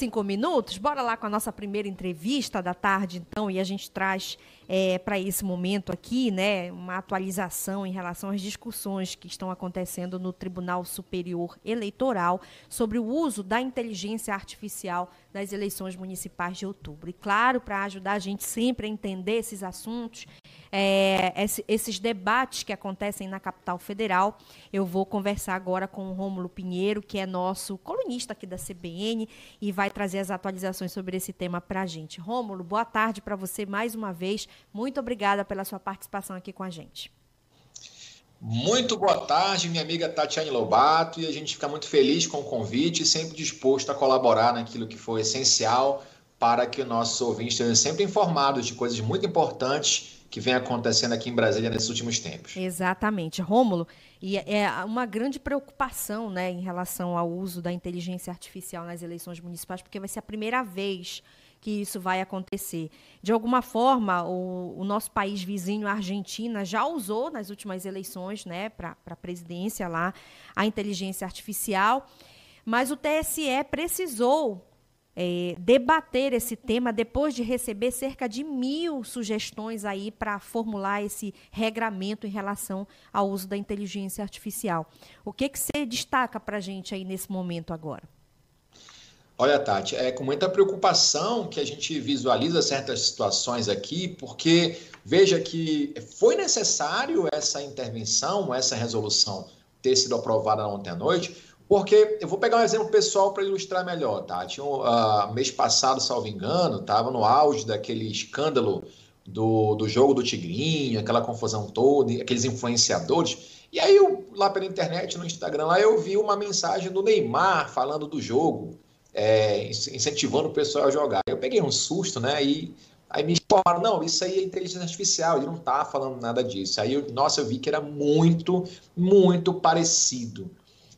cinco minutos. Bora lá com a nossa primeira entrevista da tarde, então, e a gente traz é, para esse momento aqui, né, uma atualização em relação às discussões que estão acontecendo no Tribunal Superior Eleitoral sobre o uso da inteligência artificial nas eleições municipais de outubro. E claro, para ajudar a gente sempre a entender esses assuntos, é, esses debates que acontecem na capital federal, eu vou conversar agora com o Rômulo Pinheiro, que é nosso colunista aqui da CBN e vai trazer as atualizações sobre esse tema para a gente. Rômulo, boa tarde para você mais uma vez. Muito obrigada pela sua participação aqui com a gente. Muito boa tarde, minha amiga Tatiane Lobato, e a gente fica muito feliz com o convite sempre disposto a colaborar naquilo que for essencial para que o nosso ouvinte esteja sempre informado de coisas muito importantes que vem acontecendo aqui em Brasília nesses últimos tempos. Exatamente, Rômulo. E é uma grande preocupação né, em relação ao uso da inteligência artificial nas eleições municipais, porque vai ser a primeira vez que isso vai acontecer. De alguma forma, o, o nosso país vizinho, a Argentina, já usou nas últimas eleições né, para a presidência lá a inteligência artificial, mas o TSE precisou é, debater esse tema depois de receber cerca de mil sugestões aí para formular esse regramento em relação ao uso da inteligência artificial. O que, que você destaca para a gente aí nesse momento agora? Olha, Tati, é com muita preocupação que a gente visualiza certas situações aqui, porque veja que foi necessário essa intervenção, essa resolução ter sido aprovada ontem à noite, porque eu vou pegar um exemplo pessoal para ilustrar melhor, Tati. Um, uh, mês passado, salvo engano, estava no auge daquele escândalo do, do jogo do Tigrinho, aquela confusão toda, aqueles influenciadores. E aí, eu, lá pela internet, no Instagram, lá eu vi uma mensagem do Neymar falando do jogo é, incentivando o pessoal a jogar. Eu peguei um susto, né? E aí me falaram, não, isso aí é inteligência artificial, ele não tá falando nada disso. Aí, eu, nossa, eu vi que era muito, muito parecido.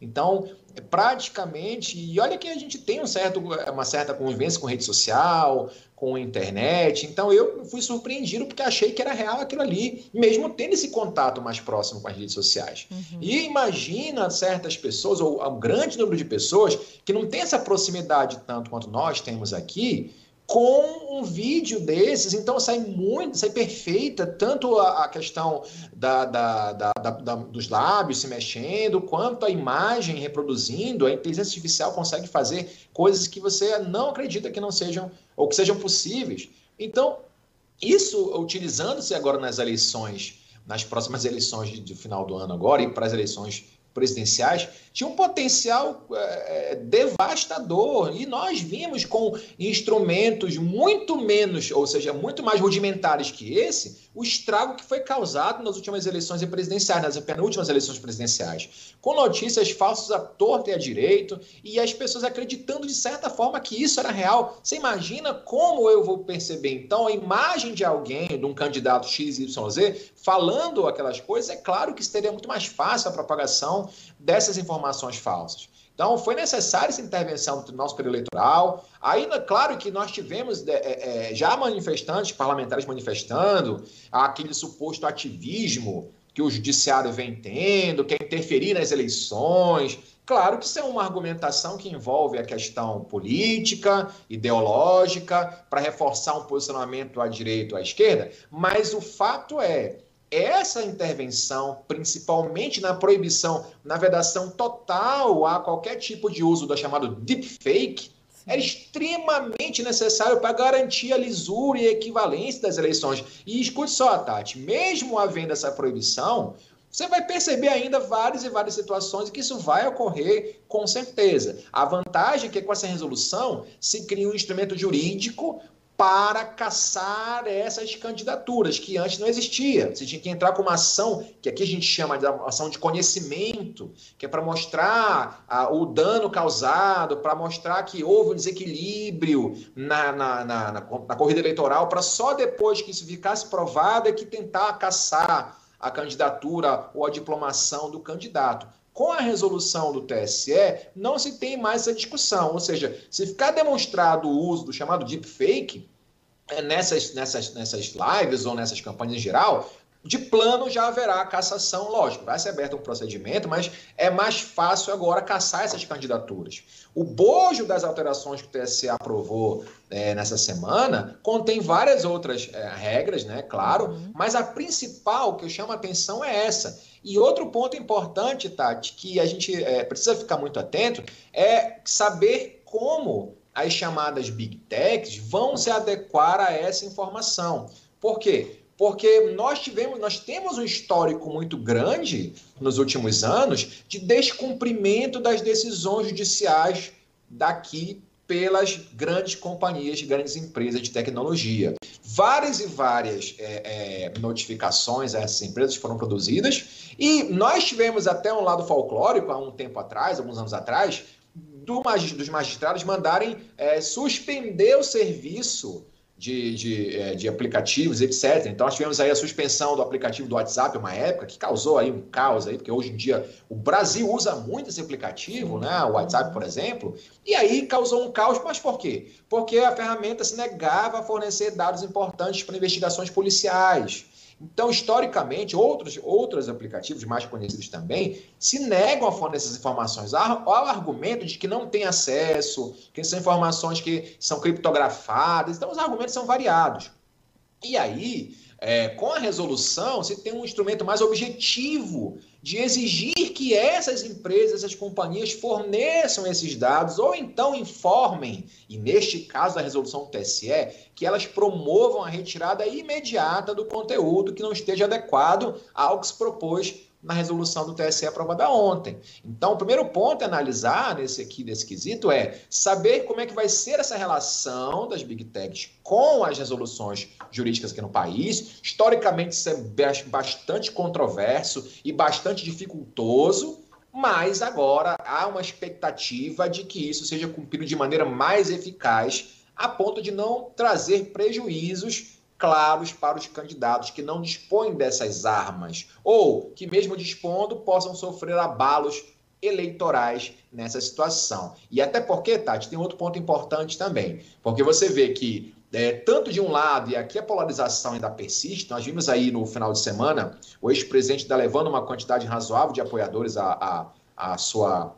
Então, praticamente, e olha que a gente tem um certo, uma certa convivência com rede social, com internet. Então eu fui surpreendido porque achei que era real aquilo ali, mesmo tendo esse contato mais próximo com as redes sociais. Uhum. E imagina certas pessoas, ou um grande número de pessoas, que não tem essa proximidade tanto quanto nós temos aqui, com um vídeo desses, então sai muito, sai perfeita, tanto a, a questão da, da, da, da, dos lábios se mexendo, quanto a imagem reproduzindo, a inteligência artificial consegue fazer coisas que você não acredita que não sejam, ou que sejam possíveis. Então, isso utilizando-se agora nas eleições, nas próximas eleições de, de final do ano agora, e para as eleições presidenciais tinha um potencial é, devastador. E nós vimos com instrumentos muito menos, ou seja, muito mais rudimentares que esse, o estrago que foi causado nas últimas eleições presidenciais, nas penúltimas eleições presidenciais, com notícias falsas à torta e à direito e as pessoas acreditando de certa forma que isso era real. Você imagina como eu vou perceber então a imagem de alguém, de um candidato XYZ, falando aquelas coisas? É claro que seria muito mais fácil a propagação dessas informações falsas. Então, foi necessária essa intervenção do nosso período eleitoral. Ainda, claro que nós tivemos é, é, já manifestantes, parlamentares manifestando, aquele suposto ativismo que o judiciário vem tendo, que é interferir nas eleições. Claro que isso é uma argumentação que envolve a questão política, ideológica, para reforçar um posicionamento à direita ou à esquerda, mas o fato é essa intervenção, principalmente na proibição, na vedação total a qualquer tipo de uso do chamado deepfake, era extremamente necessário para garantir a lisura e a equivalência das eleições. E escute só, Tati, mesmo havendo essa proibição, você vai perceber ainda várias e várias situações em que isso vai ocorrer com certeza. A vantagem é que com essa resolução se cria um instrumento jurídico para caçar essas candidaturas que antes não existia. Você tinha que entrar com uma ação, que aqui a gente chama de ação de conhecimento, que é para mostrar o dano causado, para mostrar que houve um desequilíbrio na, na, na, na, na corrida eleitoral, para só depois que isso ficasse provado é que tentar caçar a candidatura ou a diplomação do candidato. Com a resolução do TSE, não se tem mais essa discussão. Ou seja, se ficar demonstrado o uso do chamado deepfake, é, nessas, nessas, nessas lives ou nessas campanhas em geral, de plano já haverá cassação, lógico, vai ser aberto um procedimento, mas é mais fácil agora caçar essas candidaturas. O bojo das alterações que o TSE aprovou é, nessa semana contém várias outras é, regras, né? Claro, uhum. mas a principal que eu chamo a atenção é essa. E outro ponto importante, Tati, que a gente é, precisa ficar muito atento, é saber como as chamadas big techs vão se adequar a essa informação. Por quê? Porque nós tivemos, nós temos um histórico muito grande nos últimos anos de descumprimento das decisões judiciais daqui pelas grandes companhias, grandes empresas de tecnologia. Várias e várias é, é, notificações a essas empresas foram produzidas e nós tivemos até um lado folclórico há um tempo atrás, alguns anos atrás, do, dos magistrados mandarem é, suspender o serviço de, de, é, de, aplicativos, etc. Então, nós tivemos aí a suspensão do aplicativo do WhatsApp uma época, que causou aí um caos aí, porque hoje em dia o Brasil usa muito esse aplicativo, né? O WhatsApp, por exemplo, e aí causou um caos, mas por quê? Porque a ferramenta se negava a fornecer dados importantes para investigações policiais. Então, historicamente, outros, outros aplicativos mais conhecidos também se negam a fornecer essas informações ao, argumento de que não tem acesso, que são informações que são criptografadas. Então, os argumentos são variados. E aí, é, com a resolução, você tem um instrumento mais objetivo de exigir que essas empresas, essas companhias forneçam esses dados ou então informem, e neste caso da resolução do TSE, que elas promovam a retirada imediata do conteúdo que não esteja adequado ao que se propôs na resolução do TSE aprovada ontem. Então, o primeiro ponto a analisar nesse aqui, desse quesito, é saber como é que vai ser essa relação das Big Techs com as resoluções jurídicas aqui no país. Historicamente, isso é bastante controverso e bastante dificultoso, mas agora há uma expectativa de que isso seja cumprido de maneira mais eficaz, a ponto de não trazer prejuízos claros para os candidatos que não dispõem dessas armas ou que, mesmo dispondo, possam sofrer abalos eleitorais nessa situação. E até porque, Tati, tem outro ponto importante também, porque você vê que é, tanto de um lado, e aqui a polarização ainda persiste, nós vimos aí no final de semana o ex-presidente está levando uma quantidade razoável de apoiadores a, a, a sua,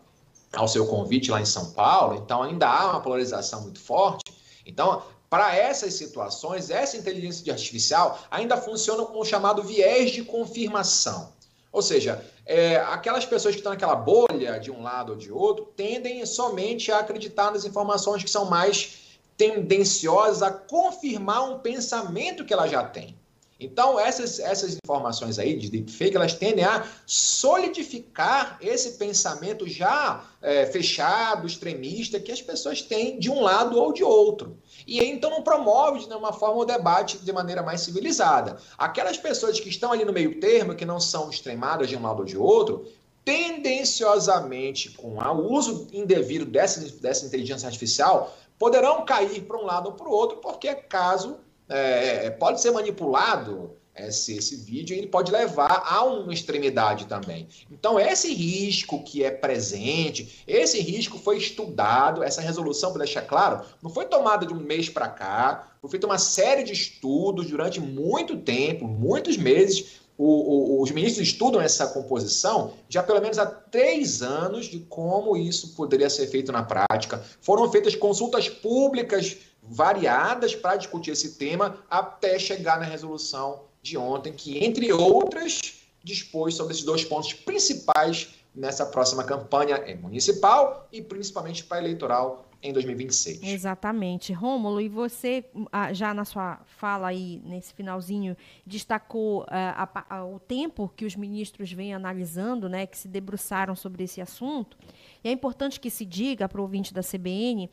ao seu convite lá em São Paulo, então ainda há uma polarização muito forte. Então, para essas situações, essa inteligência artificial ainda funciona com o chamado viés de confirmação. Ou seja, é, aquelas pessoas que estão naquela bolha de um lado ou de outro tendem somente a acreditar nas informações que são mais tendenciosas a confirmar um pensamento que ela já tem. Então, essas, essas informações aí de deepfake, elas tendem a solidificar esse pensamento já é, fechado, extremista, que as pessoas têm de um lado ou de outro. E então não promove de nenhuma forma o debate de maneira mais civilizada. Aquelas pessoas que estão ali no meio termo, que não são extremadas de um lado ou de outro, tendenciosamente, com o uso indevido dessa, dessa inteligência artificial, poderão cair para um lado ou para o outro, porque é caso é, pode ser manipulado esse, esse vídeo ele pode levar a uma extremidade também. Então, esse risco que é presente, esse risco foi estudado, essa resolução, para deixar claro, não foi tomada de um mês para cá, foi feita uma série de estudos durante muito tempo, muitos meses. O, o, os ministros estudam essa composição já pelo menos há três anos de como isso poderia ser feito na prática. Foram feitas consultas públicas variadas para discutir esse tema até chegar na resolução de ontem, que, entre outras, dispôs sobre esses dois pontos principais nessa próxima campanha municipal e principalmente para eleitoral em 2026. Exatamente. Rômulo, e você ah, já na sua fala aí, nesse finalzinho, destacou ah, a, a, o tempo que os ministros vêm analisando, né, que se debruçaram sobre esse assunto. E é importante que se diga para o ouvinte da CBN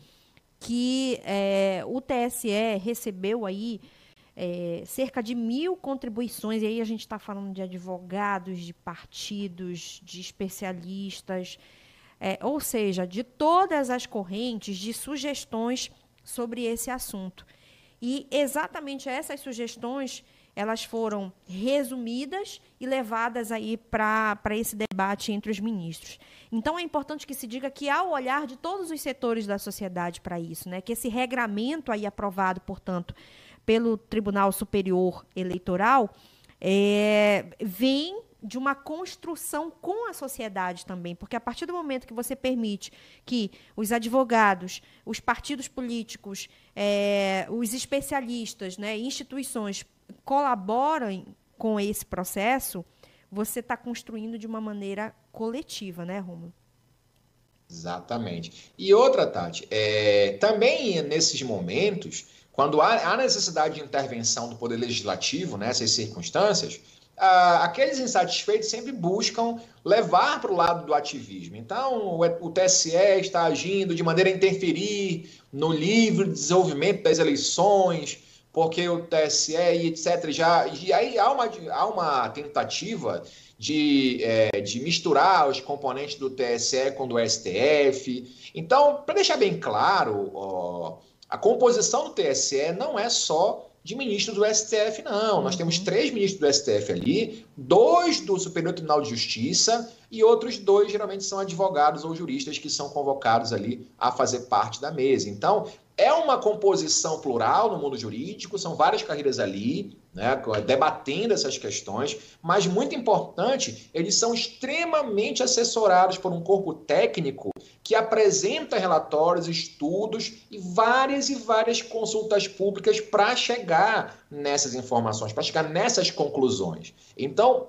que é, o TSE recebeu aí é, cerca de mil contribuições, e aí a gente está falando de advogados, de partidos, de especialistas, é, ou seja, de todas as correntes de sugestões sobre esse assunto. E exatamente essas sugestões elas foram resumidas e levadas aí para esse debate entre os ministros. Então é importante que se diga que há o olhar de todos os setores da sociedade para isso, né? Que esse regramento aí aprovado, portanto, pelo Tribunal Superior Eleitoral, é, vem de uma construção com a sociedade também, porque a partir do momento que você permite que os advogados, os partidos políticos, é, os especialistas, né, instituições colaborem com esse processo, você está construindo de uma maneira coletiva, né, Romulo? Exatamente. E outra, Tati, é, também nesses momentos, quando há, há necessidade de intervenção do Poder Legislativo nessas circunstâncias, ah, aqueles insatisfeitos sempre buscam levar para o lado do ativismo. Então, o, o TSE está agindo de maneira a interferir no livre desenvolvimento das eleições, porque o TSE e etc. Já, e aí há uma, há uma tentativa de, é, de misturar os componentes do TSE com do STF. Então, para deixar bem claro, ó, a composição do TSE não é só de ministros do STF, não. Nós temos uhum. três ministros do STF ali, dois do Superior Tribunal de Justiça e outros dois geralmente são advogados ou juristas que são convocados ali a fazer parte da mesa. Então, é uma composição plural no mundo jurídico, são várias carreiras ali, né, debatendo essas questões, mas muito importante, eles são extremamente assessorados por um corpo técnico que apresenta relatórios, estudos e várias e várias consultas públicas para chegar nessas informações, para chegar nessas conclusões. Então,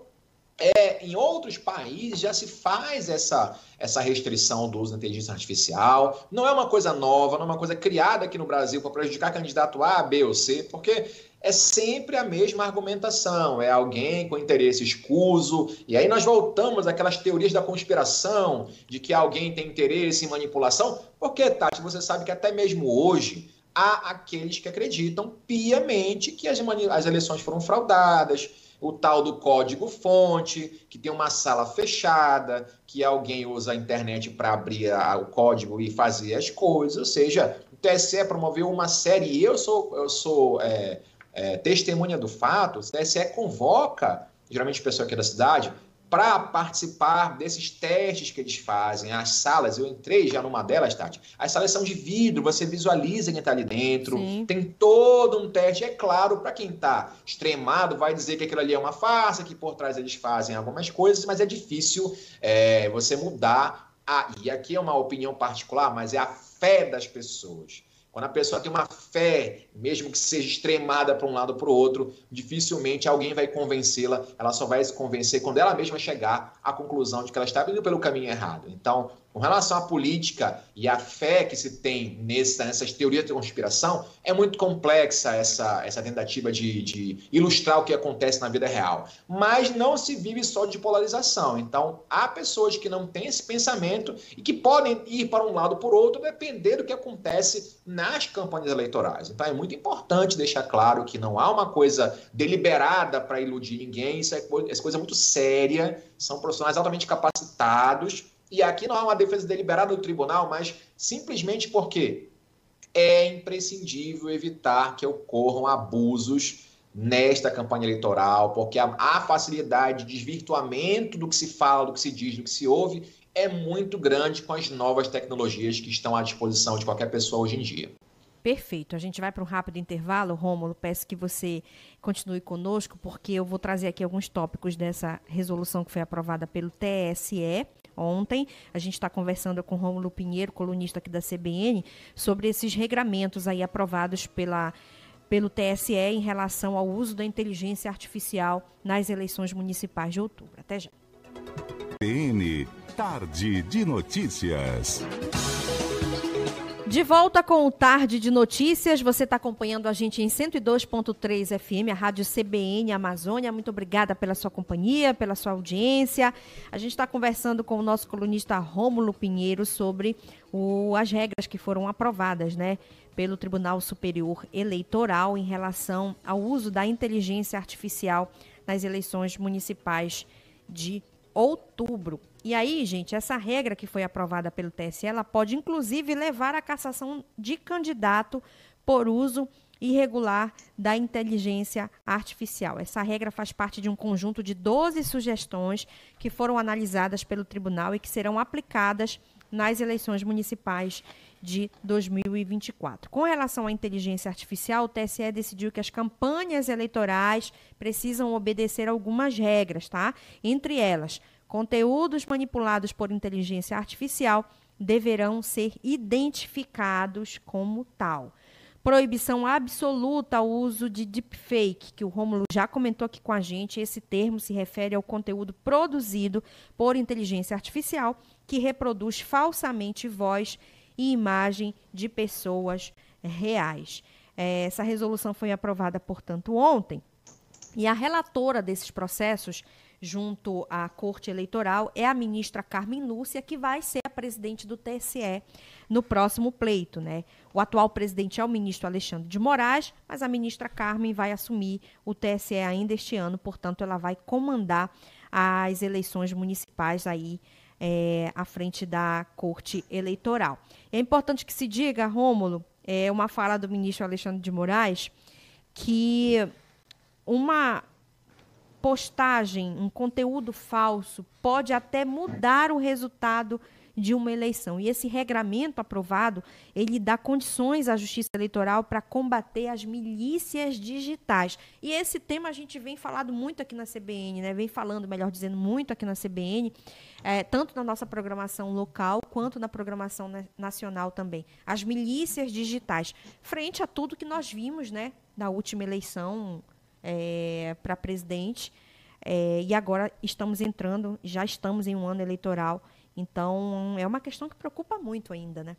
é, em outros países já se faz essa, essa restrição do uso da inteligência artificial. Não é uma coisa nova, não é uma coisa criada aqui no Brasil para prejudicar candidato A, B ou C, porque é sempre a mesma argumentação. É alguém com interesse escuso. E aí nós voltamos àquelas teorias da conspiração, de que alguém tem interesse em manipulação. Porque, Tati, você sabe que até mesmo hoje há aqueles que acreditam piamente que as, as eleições foram fraudadas o tal do código-fonte, que tem uma sala fechada, que alguém usa a internet para abrir a, o código e fazer as coisas. Ou seja, o TSE promoveu uma série, eu sou, eu sou é, é, testemunha do fato, o TSE convoca, geralmente pessoa aqui da cidade, para participar desses testes que eles fazem. As salas, eu entrei já numa delas, Tati. As salas são de vidro, você visualiza quem está ali dentro. Sim. Tem todo um teste. É claro, para quem está extremado, vai dizer que aquilo ali é uma farsa, que por trás eles fazem algumas coisas, mas é difícil é, você mudar. A, e aqui é uma opinião particular, mas é a fé das pessoas. Quando a pessoa tem uma fé, mesmo que seja extremada para um lado ou para o outro, dificilmente alguém vai convencê-la. Ela só vai se convencer quando ela mesma chegar à conclusão de que ela está indo pelo caminho errado. Então, com relação à política e à fé que se tem nessa, nessas teorias de conspiração, é muito complexa essa, essa tentativa de, de ilustrar o que acontece na vida real. Mas não se vive só de polarização. Então, há pessoas que não têm esse pensamento e que podem ir para um lado ou por outro, depender do que acontece nas campanhas eleitorais. Então, é muito importante deixar claro que não há uma coisa deliberada para iludir ninguém, isso é, é coisa muito séria, são profissionais altamente capacitados e aqui não há uma defesa deliberada do tribunal, mas simplesmente porque é imprescindível evitar que ocorram abusos nesta campanha eleitoral, porque a, a, facilidade de desvirtuamento do que se fala, do que se diz, do que se ouve é muito grande com as novas tecnologias que estão à disposição de qualquer pessoa hoje em dia. Perfeito. A gente vai para um rápido intervalo. Rômulo, peço que você continue conosco, porque eu vou trazer aqui alguns tópicos dessa resolução que foi aprovada pelo TSE ontem. A gente está conversando com Rômulo Pinheiro, colunista aqui da CBN, sobre esses regramentos aí aprovados pela pelo TSE em relação ao uso da inteligência artificial nas eleições municipais de outubro. Até já. CBN Tarde de Notícias. De volta com o Tarde de Notícias, você está acompanhando a gente em 102.3 FM, a Rádio CBN Amazônia. Muito obrigada pela sua companhia, pela sua audiência. A gente está conversando com o nosso colunista Rômulo Pinheiro sobre o, as regras que foram aprovadas né, pelo Tribunal Superior Eleitoral em relação ao uso da inteligência artificial nas eleições municipais de outubro. E aí, gente, essa regra que foi aprovada pelo TSE, ela pode inclusive levar à cassação de candidato por uso irregular da inteligência artificial. Essa regra faz parte de um conjunto de 12 sugestões que foram analisadas pelo tribunal e que serão aplicadas nas eleições municipais de 2024. Com relação à inteligência artificial, o TSE decidiu que as campanhas eleitorais precisam obedecer algumas regras, tá? Entre elas, conteúdos manipulados por inteligência artificial deverão ser identificados como tal. Proibição absoluta ao uso de deepfake, que o Rômulo já comentou aqui com a gente. Esse termo se refere ao conteúdo produzido por inteligência artificial que reproduz falsamente voz e imagem de pessoas reais. É, essa resolução foi aprovada, portanto, ontem. E a relatora desses processos junto à Corte Eleitoral é a ministra Carmen Lúcia, que vai ser a presidente do TSE no próximo pleito. Né? O atual presidente é o ministro Alexandre de Moraes, mas a ministra Carmen vai assumir o TSE ainda este ano, portanto, ela vai comandar as eleições municipais aí é, à frente da Corte Eleitoral. É importante que se diga, Rômulo, é uma fala do ministro Alexandre de Moraes, que uma postagem, um conteúdo falso, pode até mudar o resultado de uma eleição. E esse regramento aprovado, ele dá condições à Justiça Eleitoral para combater as milícias digitais. E esse tema a gente vem falando muito aqui na CBN, né? Vem falando, melhor dizendo, muito aqui na CBN, é, tanto na nossa programação local quanto na programação nacional também. As milícias digitais, frente a tudo que nós vimos, né, na última eleição é, para presidente. É, e agora estamos entrando, já estamos em um ano eleitoral. Então, é uma questão que preocupa muito ainda, né?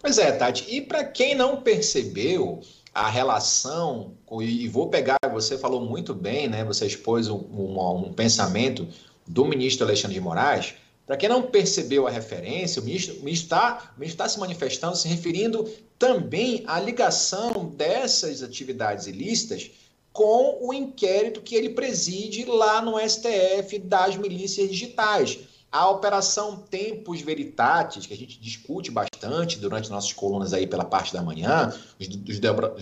Pois é, Tati. E para quem não percebeu a relação, e vou pegar, você falou muito bem, né? Você expôs um, um, um pensamento do ministro Alexandre de Moraes. Para quem não percebeu a referência, o ministro está tá se manifestando, se referindo também à ligação dessas atividades ilícitas com o inquérito que ele preside lá no STF das milícias digitais. A Operação Tempos Veritatis, que a gente discute bastante durante nossas colunas aí pela parte da manhã, os, os, dobra,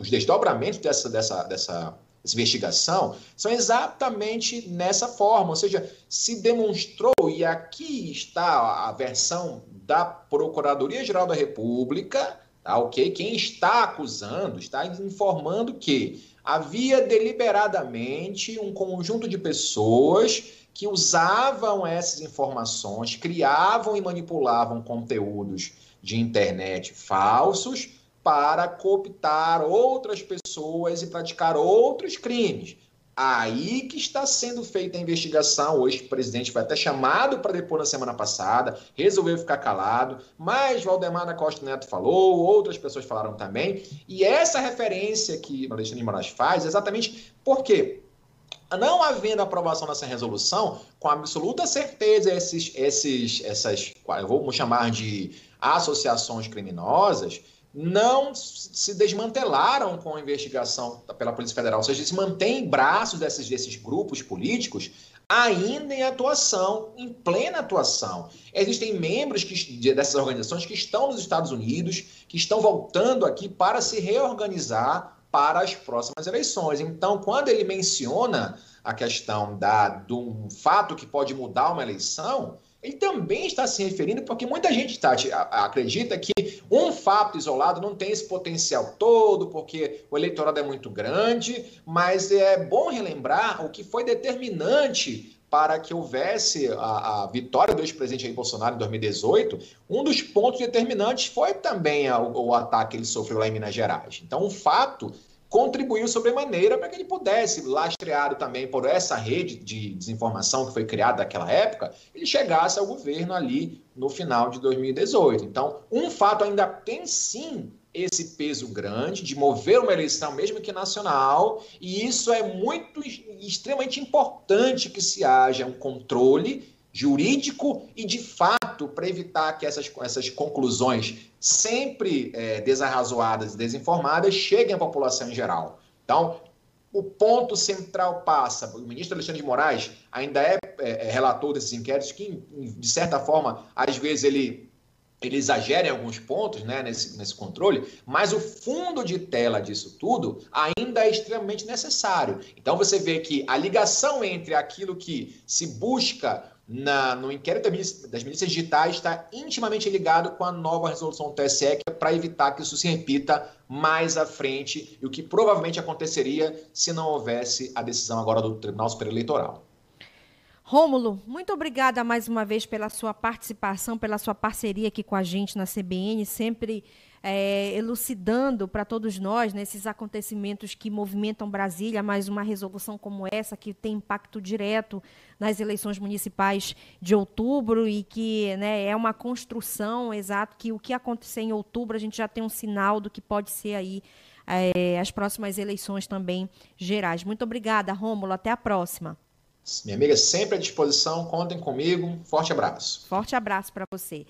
os desdobramentos dessa, dessa, dessa investigação, são exatamente nessa forma, ou seja, se demonstrou, e aqui está a versão da Procuradoria-Geral da República, tá, ok? Quem está acusando está informando que havia deliberadamente um conjunto de pessoas que usavam essas informações, criavam e manipulavam conteúdos de internet falsos para cooptar outras pessoas e praticar outros crimes. Aí que está sendo feita a investigação. Hoje o presidente foi até chamado para depor na semana passada, resolveu ficar calado, mas Valdemar da Costa Neto falou, outras pessoas falaram também. E essa referência que o Alexandre de Moraes faz, exatamente porque não havendo aprovação dessa resolução, com absoluta certeza esses, esses, essas, eu vou chamar de associações criminosas, não se desmantelaram com a investigação pela Polícia Federal, ou seja, se mantém braços desses, desses grupos políticos ainda em atuação, em plena atuação. Existem membros que, dessas organizações que estão nos Estados Unidos, que estão voltando aqui para se reorganizar para as próximas eleições. Então, quando ele menciona a questão da, de um fato que pode mudar uma eleição, ele também está se referindo, porque muita gente acredita que um fato isolado não tem esse potencial todo, porque o eleitorado é muito grande, mas é bom relembrar o que foi determinante para que houvesse a, a vitória do ex-presidente Jair Bolsonaro em 2018, um dos pontos determinantes foi também o, o ataque que ele sofreu lá em Minas Gerais. Então, um fato contribuiu sobremaneira para que ele pudesse, lastreado também por essa rede de desinformação que foi criada naquela época, ele chegasse ao governo ali no final de 2018. Então, um fato ainda tem sim esse peso grande de mover uma eleição, mesmo que nacional, e isso é muito extremamente importante que se haja um controle jurídico e de fato para evitar que essas, essas conclusões sempre é, desarrazoadas e desinformadas cheguem à população em geral. Então, o ponto central passa. O ministro Alexandre de Moraes ainda é, é, é relator desses inquéritos que, de certa forma, às vezes ele ele exagera em alguns pontos né, nesse, nesse controle, mas o fundo de tela disso tudo ainda é extremamente necessário. Então você vê que a ligação entre aquilo que se busca na, no inquérito das milícias digitais está intimamente ligado com a nova resolução do TSE, é para evitar que isso se repita mais à frente, e o que provavelmente aconteceria se não houvesse a decisão agora do Tribunal Superior Eleitoral. Rômulo, muito obrigada mais uma vez pela sua participação, pela sua parceria aqui com a gente na CBN, sempre é, elucidando para todos nós né, acontecimentos que movimentam Brasília, mas uma resolução como essa, que tem impacto direto nas eleições municipais de outubro e que né, é uma construção, exato, que o que acontecer em outubro a gente já tem um sinal do que pode ser aí é, as próximas eleições também gerais. Muito obrigada, Rômulo. Até a próxima. Minha amiga, sempre à disposição. Contem comigo. Forte abraço. Forte abraço para você.